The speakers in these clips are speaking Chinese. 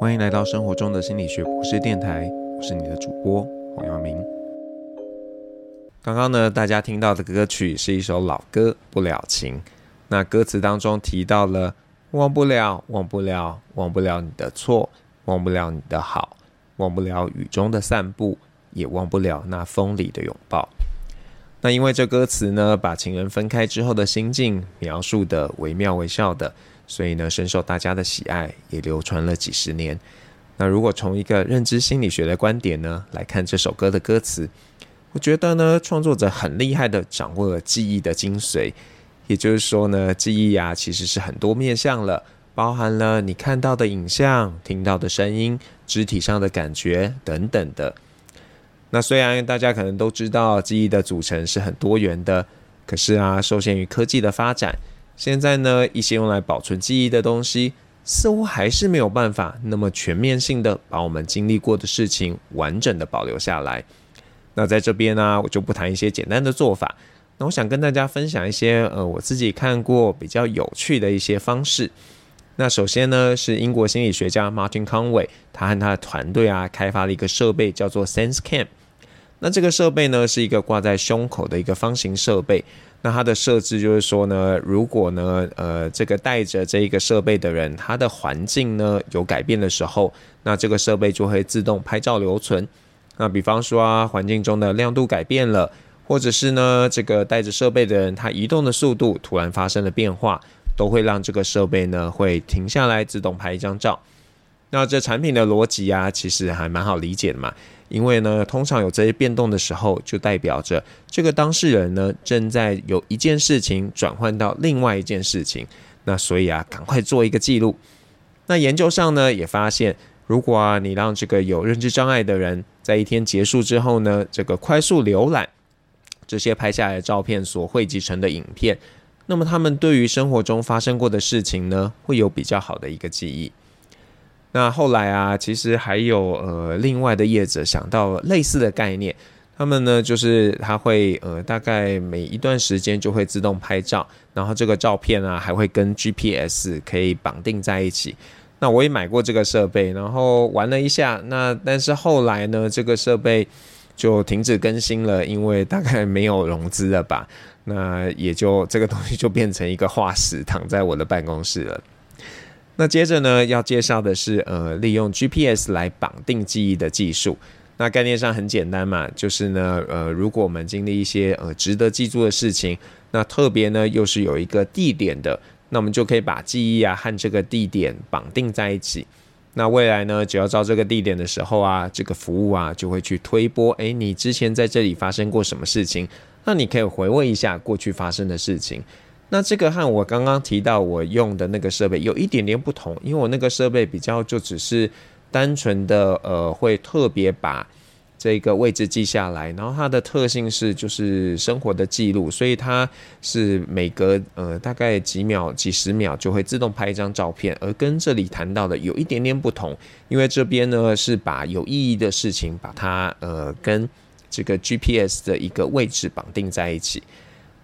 欢迎来到生活中的心理学博士电台，我是你的主播黄耀明。刚刚呢，大家听到的歌曲是一首老歌《不了情》。那歌词当中提到了忘不了，忘不了，忘不了你的错，忘不了你的好，忘不了雨中的散步，也忘不了那风里的拥抱。那因为这歌词呢，把情人分开之后的心境描述得惟妙惟肖的。所以呢，深受大家的喜爱，也流传了几十年。那如果从一个认知心理学的观点呢，来看这首歌的歌词，我觉得呢，创作者很厉害的掌握了记忆的精髓。也就是说呢，记忆呀，其实是很多面向了，包含了你看到的影像、听到的声音、肢体上的感觉等等的。那虽然大家可能都知道记忆的组成是很多元的，可是啊，受限于科技的发展。现在呢，一些用来保存记忆的东西，似乎还是没有办法那么全面性的把我们经历过的事情完整的保留下来。那在这边呢、我就不谈一些简单的做法。那我想跟大家分享一些呃，我自己看过比较有趣的一些方式。那首先呢，是英国心理学家 Martin Conway，他和他的团队啊，开发了一个设备，叫做 SenseCam。那这个设备呢，是一个挂在胸口的一个方形设备。那它的设置就是说呢，如果呢，呃，这个带着这一个设备的人，他的环境呢有改变的时候，那这个设备就会自动拍照留存。那比方说啊，环境中的亮度改变了，或者是呢，这个带着设备的人他移动的速度突然发生了变化，都会让这个设备呢会停下来自动拍一张照。那这产品的逻辑啊，其实还蛮好理解的嘛。因为呢，通常有这些变动的时候，就代表着这个当事人呢正在有一件事情转换到另外一件事情。那所以啊，赶快做一个记录。那研究上呢也发现，如果啊你让这个有认知障碍的人在一天结束之后呢，这个快速浏览这些拍下来的照片所汇集成的影片，那么他们对于生活中发生过的事情呢，会有比较好的一个记忆。那后来啊，其实还有呃另外的业者想到类似的概念，他们呢就是他会呃大概每一段时间就会自动拍照，然后这个照片啊还会跟 GPS 可以绑定在一起。那我也买过这个设备，然后玩了一下，那但是后来呢这个设备就停止更新了，因为大概没有融资了吧。那也就这个东西就变成一个化石，躺在我的办公室了。那接着呢，要介绍的是呃，利用 GPS 来绑定记忆的技术。那概念上很简单嘛，就是呢，呃，如果我们经历一些呃值得记住的事情，那特别呢又是有一个地点的，那我们就可以把记忆啊和这个地点绑定在一起。那未来呢，只要到这个地点的时候啊，这个服务啊就会去推播，诶，你之前在这里发生过什么事情？那你可以回味一下过去发生的事情。那这个和我刚刚提到我用的那个设备有一点点不同，因为我那个设备比较就只是单纯的呃，会特别把这个位置记下来，然后它的特性是就是生活的记录，所以它是每隔呃大概几秒、几十秒就会自动拍一张照片，而跟这里谈到的有一点点不同，因为这边呢是把有意义的事情把它呃跟这个 GPS 的一个位置绑定在一起。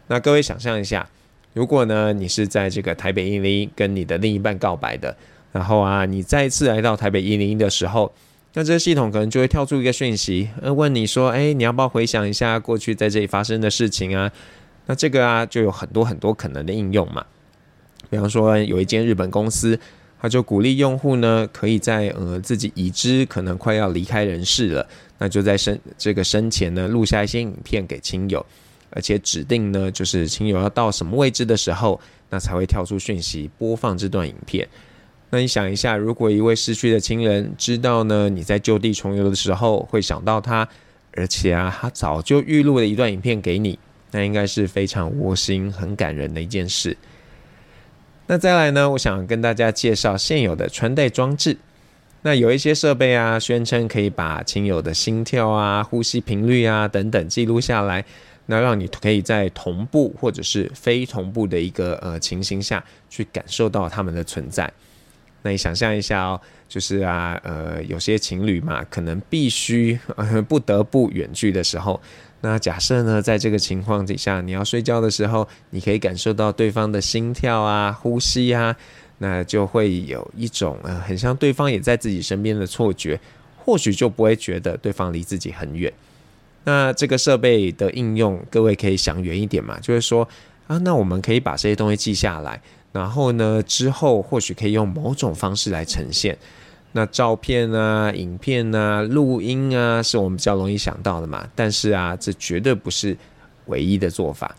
那各位想象一下。如果呢，你是在这个台北一零一跟你的另一半告白的，然后啊，你再次来到台北一零一的时候，那这个系统可能就会跳出一个讯息，呃，问你说，哎，你要不要回想一下过去在这里发生的事情啊？那这个啊，就有很多很多可能的应用嘛。比方说，有一间日本公司，他就鼓励用户呢，可以在呃自己已知可能快要离开人世了，那就在生这个生前呢，录下一些影片给亲友。而且指定呢，就是亲友要到什么位置的时候，那才会跳出讯息播放这段影片。那你想一下，如果一位逝去的亲人知道呢，你在就地重游的时候会想到他，而且啊，他早就预录了一段影片给你，那应该是非常窝心、很感人的一件事。那再来呢，我想跟大家介绍现有的穿戴装置。那有一些设备啊，宣称可以把亲友的心跳啊、呼吸频率啊等等记录下来。那让你可以在同步或者是非同步的一个呃情形下去感受到他们的存在。那你想象一下哦，就是啊呃有些情侣嘛，可能必须呃不得不远距的时候，那假设呢在这个情况底下，你要睡觉的时候，你可以感受到对方的心跳啊、呼吸啊，那就会有一种呃很像对方也在自己身边的错觉，或许就不会觉得对方离自己很远。那这个设备的应用，各位可以想远一点嘛，就是说啊，那我们可以把这些东西记下来，然后呢之后或许可以用某种方式来呈现。那照片啊、影片啊、录音啊，是我们比较容易想到的嘛。但是啊，这绝对不是唯一的做法。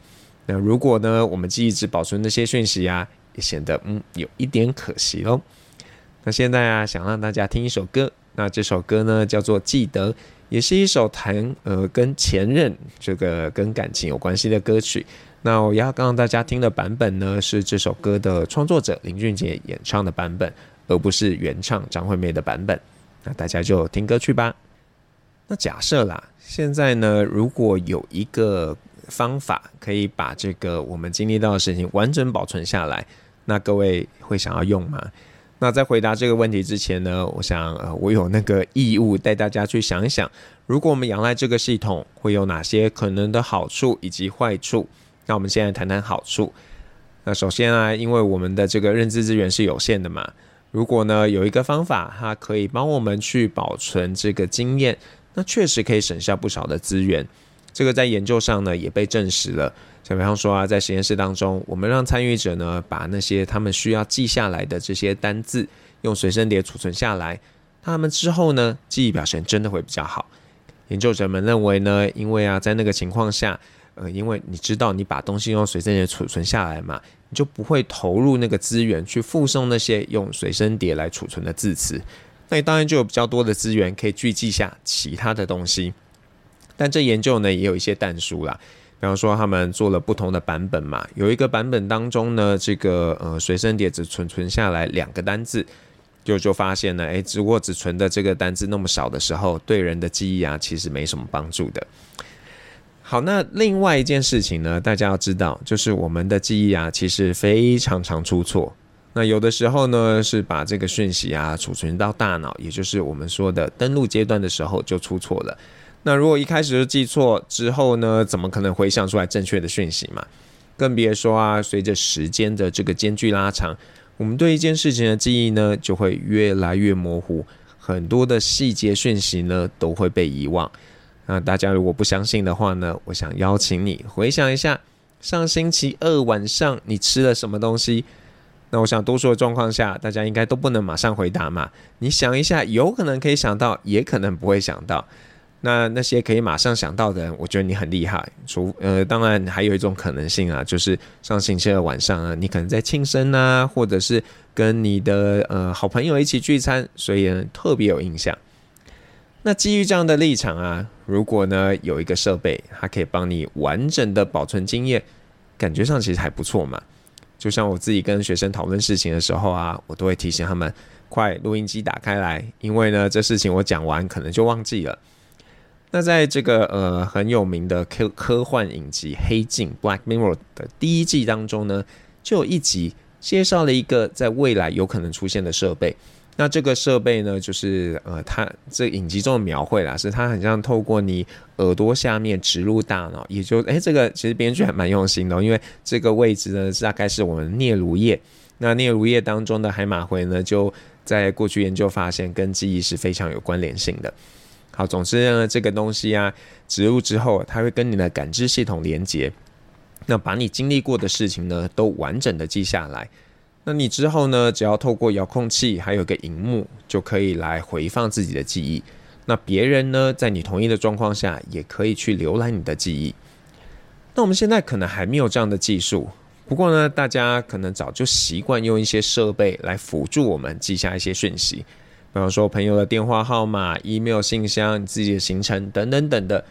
那如果呢，我们记忆只保存那些讯息啊，也显得嗯有一点可惜喽。那现在啊，想让大家听一首歌。那这首歌呢，叫做《记得》，也是一首谈呃跟前任这个跟感情有关系的歌曲。那我要让大家听的版本呢，是这首歌的创作者林俊杰演唱的版本。而不是原唱张惠妹的版本，那大家就听歌去吧。那假设啦，现在呢，如果有一个方法可以把这个我们经历到的事情完整保存下来，那各位会想要用吗？那在回答这个问题之前呢，我想呃，我有那个义务带大家去想一想，如果我们仰赖这个系统，会有哪些可能的好处以及坏处？那我们现在谈谈好处。那首先啊，因为我们的这个认知资源是有限的嘛。如果呢，有一个方法，它可以帮我们去保存这个经验，那确实可以省下不少的资源。这个在研究上呢也被证实了。像比方说啊，在实验室当中，我们让参与者呢把那些他们需要记下来的这些单字用随身碟储存下来，他们之后呢记忆表现真的会比较好。研究者们认为呢，因为啊在那个情况下，呃，因为你知道你把东西用随身碟储存下来嘛。你就不会投入那个资源去附送那些用随身碟来储存的字词，那你当然就有比较多的资源可以去记下其他的东西。但这研究呢也有一些但书啦，比方说他们做了不同的版本嘛，有一个版本当中呢，这个呃随身碟只存存下来两个单字，就就发现呢，诶，如果只存的这个单字那么少的时候，对人的记忆啊其实没什么帮助的。好，那另外一件事情呢，大家要知道，就是我们的记忆啊，其实非常常出错。那有的时候呢，是把这个讯息啊储存到大脑，也就是我们说的登录阶段的时候就出错了。那如果一开始就记错，之后呢，怎么可能回想出来正确的讯息嘛？更别说啊，随着时间的这个间距拉长，我们对一件事情的记忆呢，就会越来越模糊，很多的细节讯息呢，都会被遗忘。那大家如果不相信的话呢，我想邀请你回想一下上星期二晚上你吃了什么东西。那我想多数的状况下，大家应该都不能马上回答嘛。你想一下，有可能可以想到，也可能不会想到。那那些可以马上想到的人，我觉得你很厉害。除呃，当然还有一种可能性啊，就是上星期二晚上啊，你可能在庆生啊，或者是跟你的呃好朋友一起聚餐，所以呢特别有印象。那基于这样的立场啊，如果呢有一个设备，它可以帮你完整的保存经验，感觉上其实还不错嘛。就像我自己跟学生讨论事情的时候啊，我都会提醒他们，快录音机打开来，因为呢这事情我讲完可能就忘记了。那在这个呃很有名的科科幻影集《黑镜》（Black Mirror） 的第一季当中呢，就有一集介绍了一个在未来有可能出现的设备。那这个设备呢，就是呃，它这影集中的描绘啦，是它很像透过你耳朵下面植入大脑，也就诶，这个其实编剧还蛮用心的，因为这个位置呢，大概是我们颞颅叶。那颞颅叶当中的海马回呢，就在过去研究发现跟记忆是非常有关联性的。好，总之呢，这个东西啊，植入之后，它会跟你的感知系统连接，那把你经历过的事情呢，都完整的记下来。那你之后呢，只要透过遥控器，还有个荧幕，就可以来回放自己的记忆。那别人呢，在你同意的状况下，也可以去浏览你的记忆。那我们现在可能还没有这样的技术，不过呢，大家可能早就习惯用一些设备来辅助我们记下一些讯息，比方说朋友的电话号码、email 信箱、你自己的行程等等等的。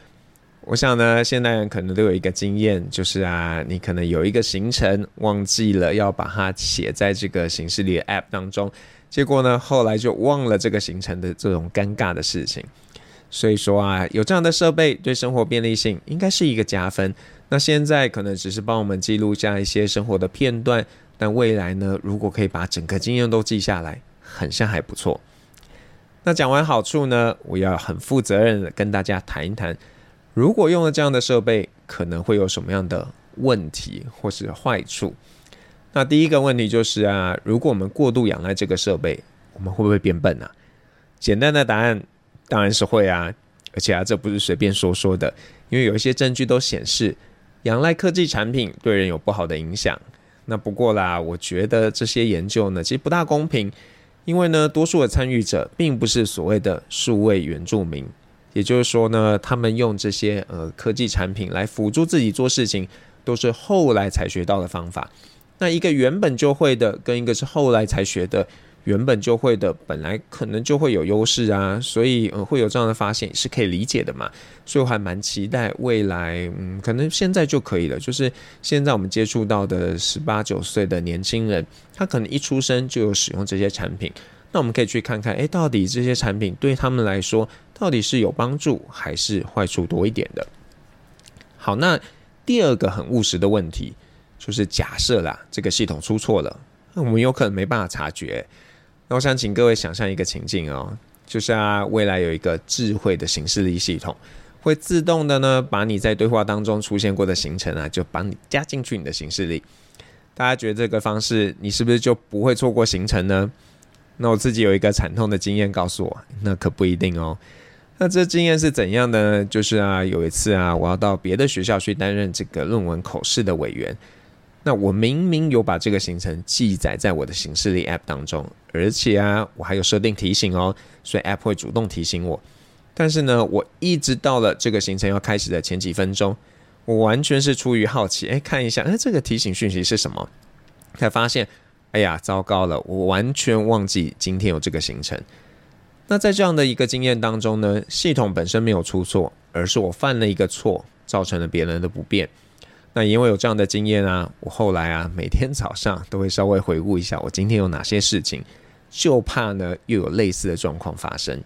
我想呢，现代人可能都有一个经验，就是啊，你可能有一个行程忘记了要把它写在这个行事历的 App 当中，结果呢，后来就忘了这个行程的这种尴尬的事情。所以说啊，有这样的设备对生活便利性应该是一个加分。那现在可能只是帮我们记录下一些生活的片段，但未来呢，如果可以把整个经验都记下来，很像还不错。那讲完好处呢，我要很负责任的跟大家谈一谈。如果用了这样的设备，可能会有什么样的问题或是坏处？那第一个问题就是啊，如果我们过度仰赖这个设备，我们会不会变笨啊？简单的答案当然是会啊，而且啊，这不是随便说说的，因为有一些证据都显示，仰赖科技产品对人有不好的影响。那不过啦，我觉得这些研究呢，其实不大公平，因为呢，多数的参与者并不是所谓的数位原住民，也就是说呢，他们用这些呃科技产品来辅助自己做事情，都是后来才学到的方法。那一个原本就会的，跟一个是后来才学的。原本就会的，本来可能就会有优势啊，所以呃会有这样的发现是可以理解的嘛。所以我还蛮期待未来，嗯，可能现在就可以了。就是现在我们接触到的十八九岁的年轻人，他可能一出生就有使用这些产品，那我们可以去看看，诶，到底这些产品对他们来说到底是有帮助还是坏处多一点的？好，那第二个很务实的问题就是假设啦，这个系统出错了，那我们有可能没办法察觉。那我想请各位想象一个情境哦，就是啊，未来有一个智慧的行事历系统，会自动的呢，把你在对话当中出现过的行程啊，就帮你加进去你的行事历。大家觉得这个方式，你是不是就不会错过行程呢？那我自己有一个惨痛的经验告诉我，那可不一定哦。那这经验是怎样的呢？就是啊，有一次啊，我要到别的学校去担任这个论文口试的委员。那我明明有把这个行程记载在我的行事历 App 当中，而且啊，我还有设定提醒哦，所以 App 会主动提醒我。但是呢，我一直到了这个行程要开始的前几分钟，我完全是出于好奇，哎，看一下，哎，这个提醒讯息是什么？才发现，哎呀，糟糕了，我完全忘记今天有这个行程。那在这样的一个经验当中呢，系统本身没有出错，而是我犯了一个错，造成了别人的不便。那因为有这样的经验啊，我后来啊每天早上都会稍微回顾一下我今天有哪些事情，就怕呢又有类似的状况发生。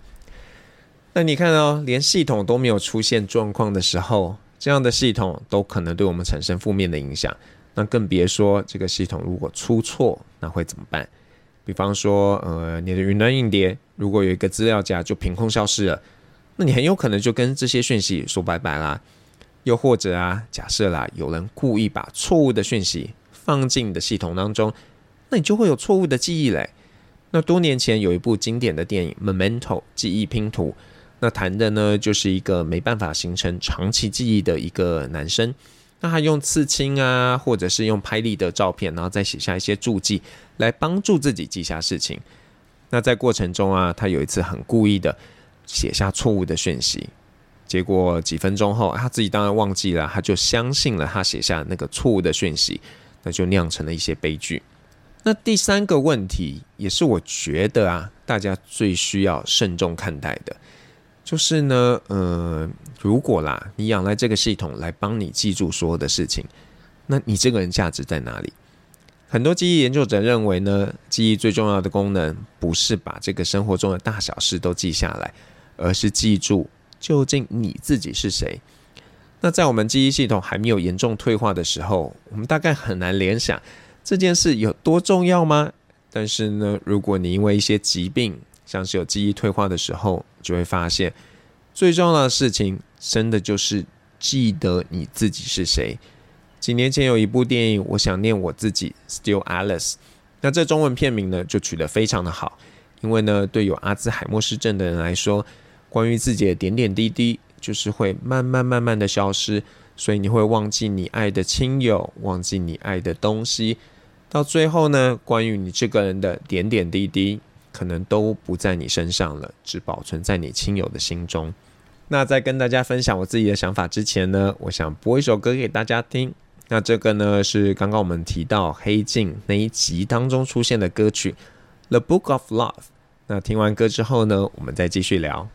那你看哦，连系统都没有出现状况的时候，这样的系统都可能对我们产生负面的影响。那更别说这个系统如果出错，那会怎么办？比方说，呃，你的云端硬碟如果有一个资料夹就凭空消失了，那你很有可能就跟这些讯息说拜拜啦。又或者啊，假设啦，有人故意把错误的讯息放进你的系统当中，那你就会有错误的记忆嘞。那多年前有一部经典的电影《Memento》记忆拼图，那谈的呢就是一个没办法形成长期记忆的一个男生，那他用刺青啊，或者是用拍立得照片，然后再写下一些注记来帮助自己记下事情。那在过程中啊，他有一次很故意的写下错误的讯息。结果几分钟后，他自己当然忘记了，他就相信了他写下那个错误的讯息，那就酿成了一些悲剧。那第三个问题，也是我觉得啊，大家最需要慎重看待的，就是呢，呃，如果啦，你仰赖这个系统来帮你记住所有的事情，那你这个人价值在哪里？很多记忆研究者认为呢，记忆最重要的功能不是把这个生活中的大小事都记下来，而是记住。究竟你自己是谁？那在我们记忆系统还没有严重退化的时候，我们大概很难联想这件事有多重要吗？但是呢，如果你因为一些疾病，像是有记忆退化的时候，就会发现最重要的事情，真的就是记得你自己是谁。几年前有一部电影，我想念我自己，Still Alice。那这中文片名呢，就取得非常的好，因为呢，对有阿兹海默氏症的人来说。关于自己的点点滴滴，就是会慢慢慢慢的消失，所以你会忘记你爱的亲友，忘记你爱的东西，到最后呢，关于你这个人的点点滴滴，可能都不在你身上了，只保存在你亲友的心中。那在跟大家分享我自己的想法之前呢，我想播一首歌给大家听。那这个呢，是刚刚我们提到黑镜那一集当中出现的歌曲《The Book of Love》。那听完歌之后呢，我们再继续聊。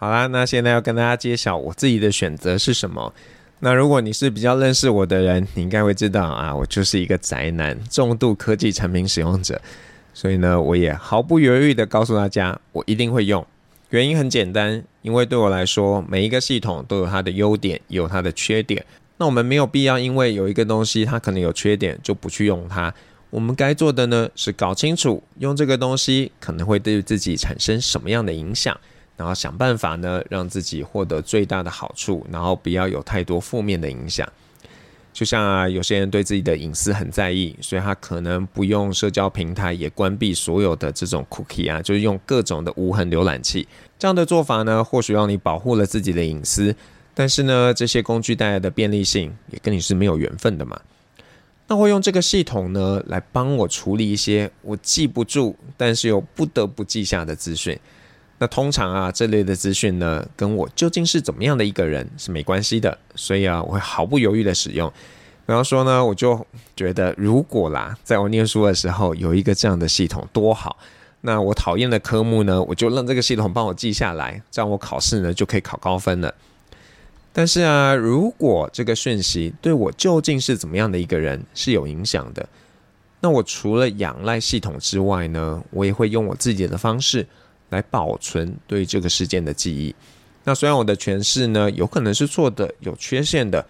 好啦，那现在要跟大家揭晓我自己的选择是什么。那如果你是比较认识我的人，你应该会知道啊，我就是一个宅男，重度科技产品使用者。所以呢，我也毫不犹豫的告诉大家，我一定会用。原因很简单，因为对我来说，每一个系统都有它的优点，有它的缺点。那我们没有必要因为有一个东西它可能有缺点，就不去用它。我们该做的呢，是搞清楚用这个东西可能会对自己产生什么样的影响。然后想办法呢，让自己获得最大的好处，然后不要有太多负面的影响。就像啊，有些人对自己的隐私很在意，所以他可能不用社交平台，也关闭所有的这种 cookie 啊，就是用各种的无痕浏览器。这样的做法呢，或许让你保护了自己的隐私，但是呢，这些工具带来的便利性也跟你是没有缘分的嘛。那会用这个系统呢，来帮我处理一些我记不住，但是又不得不记下的资讯。那通常啊，这类的资讯呢，跟我究竟是怎么样的一个人是没关系的，所以啊，我会毫不犹豫的使用。比方说呢，我就觉得如果啦，在我念书的时候有一个这样的系统多好。那我讨厌的科目呢，我就让这个系统帮我记下来，这样我考试呢就可以考高分了。但是啊，如果这个讯息对我究竟是怎么样的一个人是有影响的，那我除了仰赖系统之外呢，我也会用我自己的方式。来保存对这个事件的记忆。那虽然我的诠释呢有可能是错的、有缺陷的，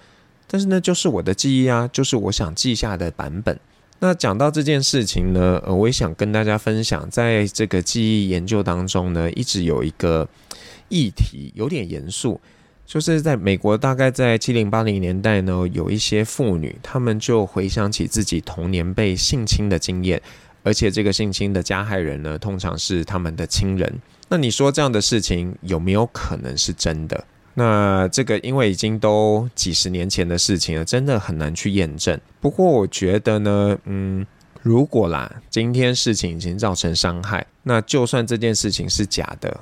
但是呢就是我的记忆啊，就是我想记下的版本。那讲到这件事情呢，呃，我也想跟大家分享，在这个记忆研究当中呢，一直有一个议题有点严肃，就是在美国大概在七零八零年代呢，有一些妇女，她们就回想起自己童年被性侵的经验。而且这个性侵的加害人呢，通常是他们的亲人。那你说这样的事情有没有可能是真的？那这个因为已经都几十年前的事情了，真的很难去验证。不过我觉得呢，嗯，如果啦，今天事情已经造成伤害，那就算这件事情是假的，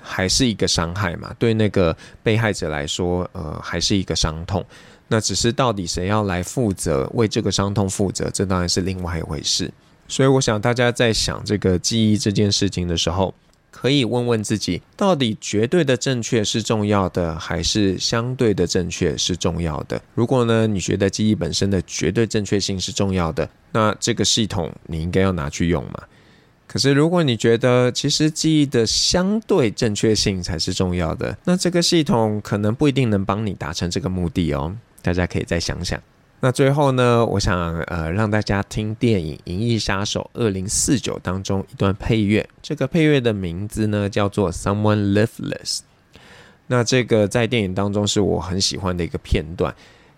还是一个伤害嘛？对那个被害者来说，呃，还是一个伤痛。那只是到底谁要来负责，为这个伤痛负责，这当然是另外一回事。所以，我想大家在想这个记忆这件事情的时候，可以问问自己：到底绝对的正确是重要的，还是相对的正确是重要的？如果呢，你觉得记忆本身的绝对正确性是重要的，那这个系统你应该要拿去用嘛。可是，如果你觉得其实记忆的相对正确性才是重要的，那这个系统可能不一定能帮你达成这个目的哦。大家可以再想想。那最后呢，我想呃让大家听电影《银翼杀手二零四九》当中一段配乐。这个配乐的名字呢叫做《Someone Lifeless》。那这个在电影当中是我很喜欢的一个片段，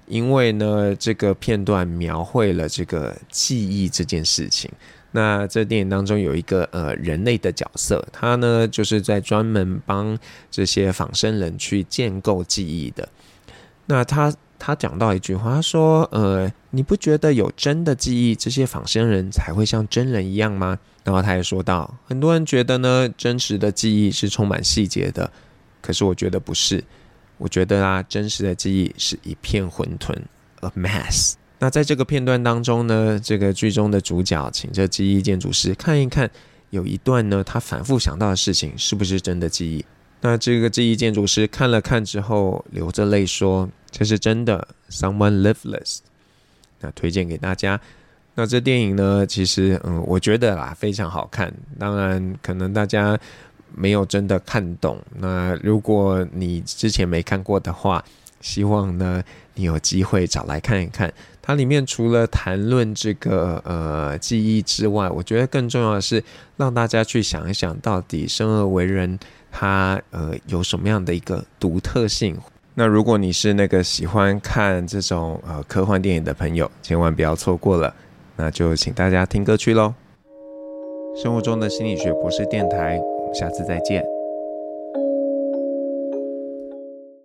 因为呢这个片段描绘了这个记忆这件事情。那这电影当中有一个呃人类的角色，他呢就是在专门帮这些仿生人去建构记忆的。那他。他讲到一句话，他说：“呃，你不觉得有真的记忆，这些仿生人才会像真人一样吗？”然后他也说到，很多人觉得呢，真实的记忆是充满细节的，可是我觉得不是。我觉得啊，真实的记忆是一片混沌，a mess。那在这个片段当中呢，这个剧中的主角请这记忆建筑师看一看，有一段呢，他反复想到的事情是不是真的记忆？那这个记忆建筑师看了看之后，流着泪说。这是真的，Someone Lifeless。那推荐给大家。那这电影呢，其实嗯，我觉得啦非常好看。当然，可能大家没有真的看懂。那如果你之前没看过的话，希望呢你有机会找来看一看。它里面除了谈论这个呃记忆之外，我觉得更重要的是让大家去想一想，到底生而为人他呃有什么样的一个独特性。那如果你是那个喜欢看这种呃科幻电影的朋友，千万不要错过了。那就请大家听歌去喽。生活中的心理学博士电台，我们下次再见。